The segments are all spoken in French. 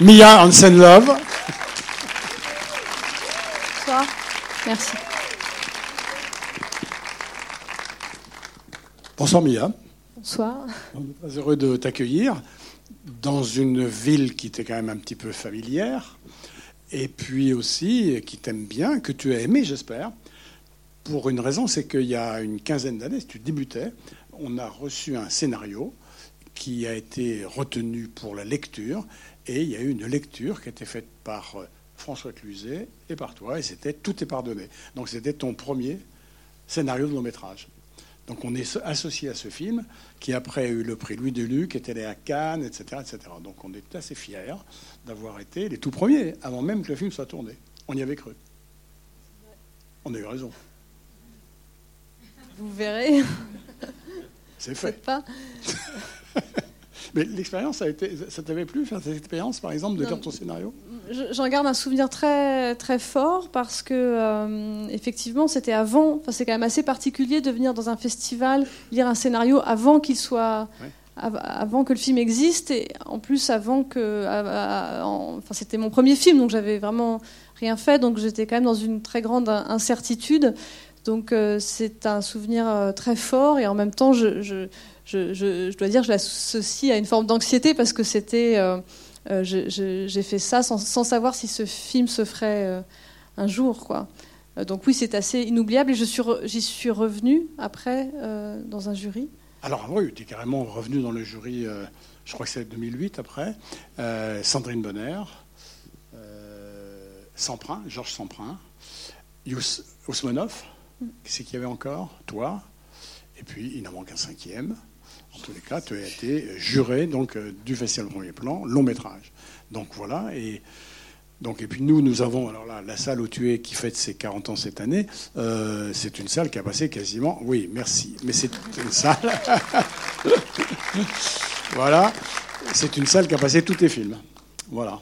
Mia Hansen Love. Bonsoir. Merci. Bonsoir Mia. Bonsoir. On est très heureux de t'accueillir dans une ville qui t'est quand même un petit peu familière et puis aussi qui t'aime bien, que tu as aimé, j'espère. Pour une raison, c'est qu'il y a une quinzaine d'années, si tu débutais, on a reçu un scénario qui a été retenu pour la lecture et il y a eu une lecture qui a été faite par euh, François Cluzet et par toi et c'était Tout est pardonné. Donc c'était ton premier scénario de long métrage. Donc on est associé à ce film qui après a eu le prix Louis Deluc, est allé à Cannes, etc., etc. Donc on est assez fiers d'avoir été les tout premiers, avant même que le film soit tourné. On y avait cru. On a eu raison. Vous verrez. C'est fait. Pas. Mais l'expérience a été, ça t'avait plu faire cette expérience, par exemple, de lire ton scénario? J'en garde un souvenir très très fort parce que euh, effectivement, c'était avant. Enfin, c'est quand même assez particulier de venir dans un festival lire un scénario avant qu'il soit. Avant que le film existe et en plus avant que, enfin c'était mon premier film donc j'avais vraiment rien fait donc j'étais quand même dans une très grande incertitude donc euh, c'est un souvenir euh, très fort et en même temps je je, dois dire, je l'associe à une forme d'anxiété parce que c'était, euh, euh, j'ai fait ça sans, savoir si ce film se ferait euh, un jour, quoi. donc oui, c'est assez inoubliable et je suis, j'y suis revenue après dans un jury. Alors oui, tu es carrément revenu dans le jury. je crois que c'est 2008 après. Sandrine Bonner, Samprin, Georges Samprin, Yus Osmanov, mm. qui c'est qu'il y avait encore? Toi. Et puis, il en manque un cinquième. En tous les cas, tu as été juré donc, euh, du Festival Premier Plan, long métrage. Donc voilà, et, donc, et puis nous, nous avons, alors là, la salle où tu es, qui fête ses 40 ans cette année, euh, c'est une salle qui a passé quasiment, oui, merci, mais c'est une salle, voilà, c'est une salle qui a passé tous tes films. Voilà.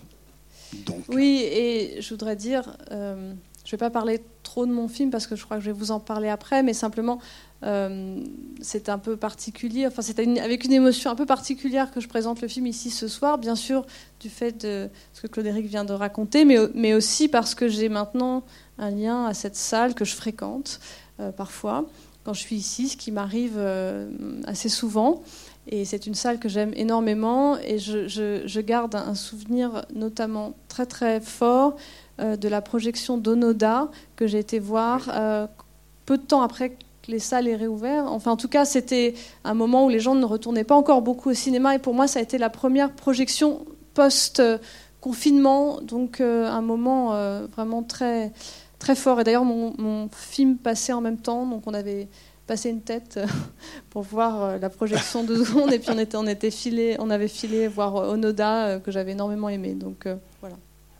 Donc. Oui, et je voudrais dire, euh, je ne vais pas parler trop de mon film parce que je crois que je vais vous en parler après, mais simplement, euh, c'est un peu particulier, enfin c'est avec une émotion un peu particulière que je présente le film ici ce soir, bien sûr du fait de ce que Claude-Éric vient de raconter, mais, mais, aussi parce que j'ai maintenant un lien à cette salle que je fréquente euh, parfois quand je suis ici, ce qui m'arrive euh, assez souvent. Et c'est une salle que j'aime énormément et je, je, garde un souvenir notamment très très fort de la projection d'Onoda que j'ai été voir peu de temps après les salles aient réouvert. Enfin, en tout cas, c'était un moment où les gens ne retournaient pas encore beaucoup au cinéma. Et pour moi, ça a été la première projection post-confinement. Donc, euh, un moment euh, vraiment très, très fort. Et d'ailleurs, mon, film passait en même temps. Donc, on avait passé une tête euh, pour voir la projection de secondes. Et puis, on, était, on, était filé, on avait filé voir Onoda, que j'avais énormément aimé. Donc, voilà.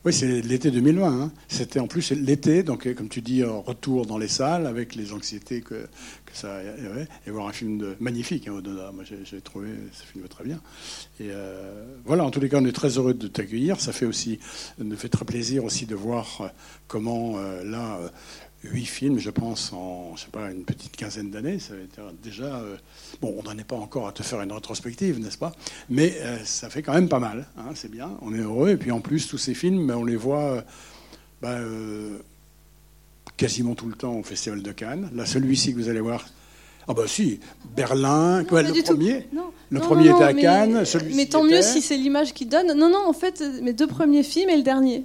Oui, c'est l'été 2020. Hein. C'était en plus l'été, donc comme tu dis, retour dans les salles avec les anxiétés que, que ça avait, et voir un film magnifique, hein, Moi, j'ai trouvé ce film très bien. Et euh, voilà, en tous les cas, on est très heureux de t'accueillir. Ça fait aussi, nous fait très plaisir aussi de voir comment euh, là huit films, je pense, en je sais pas, une petite quinzaine d'années. Ça été déjà. Euh, bon, on n'en est pas encore à te faire une rétrospective, n'est-ce pas? Mais euh, ça fait quand même pas mal. Hein, c'est bien, on est heureux. Et puis en plus, tous ces films, on les voit euh, bah, quasiment tout le temps au Festival de Cannes. Là, celui-ci que vous allez voir. Ah bah si, Berlin, quoi, le premier. Le premier était à Cannes, celui-ci. Mais tant mieux si c'est l'image qui donne. Non, non, en fait, mes deux premiers films et le dernier.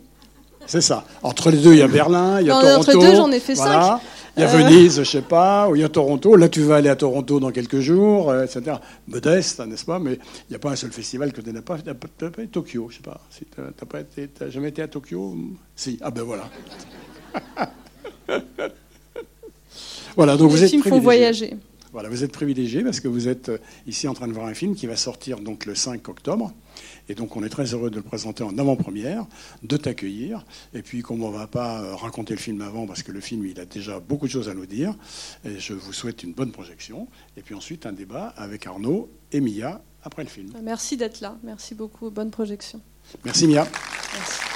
C'est ça. Entre les deux, il y a Berlin, il y a Toronto. Entre deux, j'en ai fait cinq. Il y a euh. Venise, je sais pas, ou il y a Toronto. Là, tu vas aller à Toronto dans quelques jours, euh, etc. Modeste, n'est-ce pas Mais il n'y a pas un seul festival que tu n'as pas. Tu n'as pas été Tokyo, je sais pas. Si tu n'as jamais été à Tokyo Si. Ah ben voilà. voilà, donc vous êtes films font voyager. Voilà, vous êtes privilégié parce que vous êtes euh, ici en train de voir un film qui va sortir donc le 5 octobre. Et donc on est très heureux de le présenter en avant-première, de t'accueillir. Et puis comme on ne va pas euh, raconter le film avant, parce que le film il a déjà beaucoup de choses à nous dire, et je vous souhaite une bonne projection. Et puis ensuite un débat avec Arnaud et Mia après le film. Merci d'être là. Merci beaucoup. Bonne projection. Merci Mia. Merci.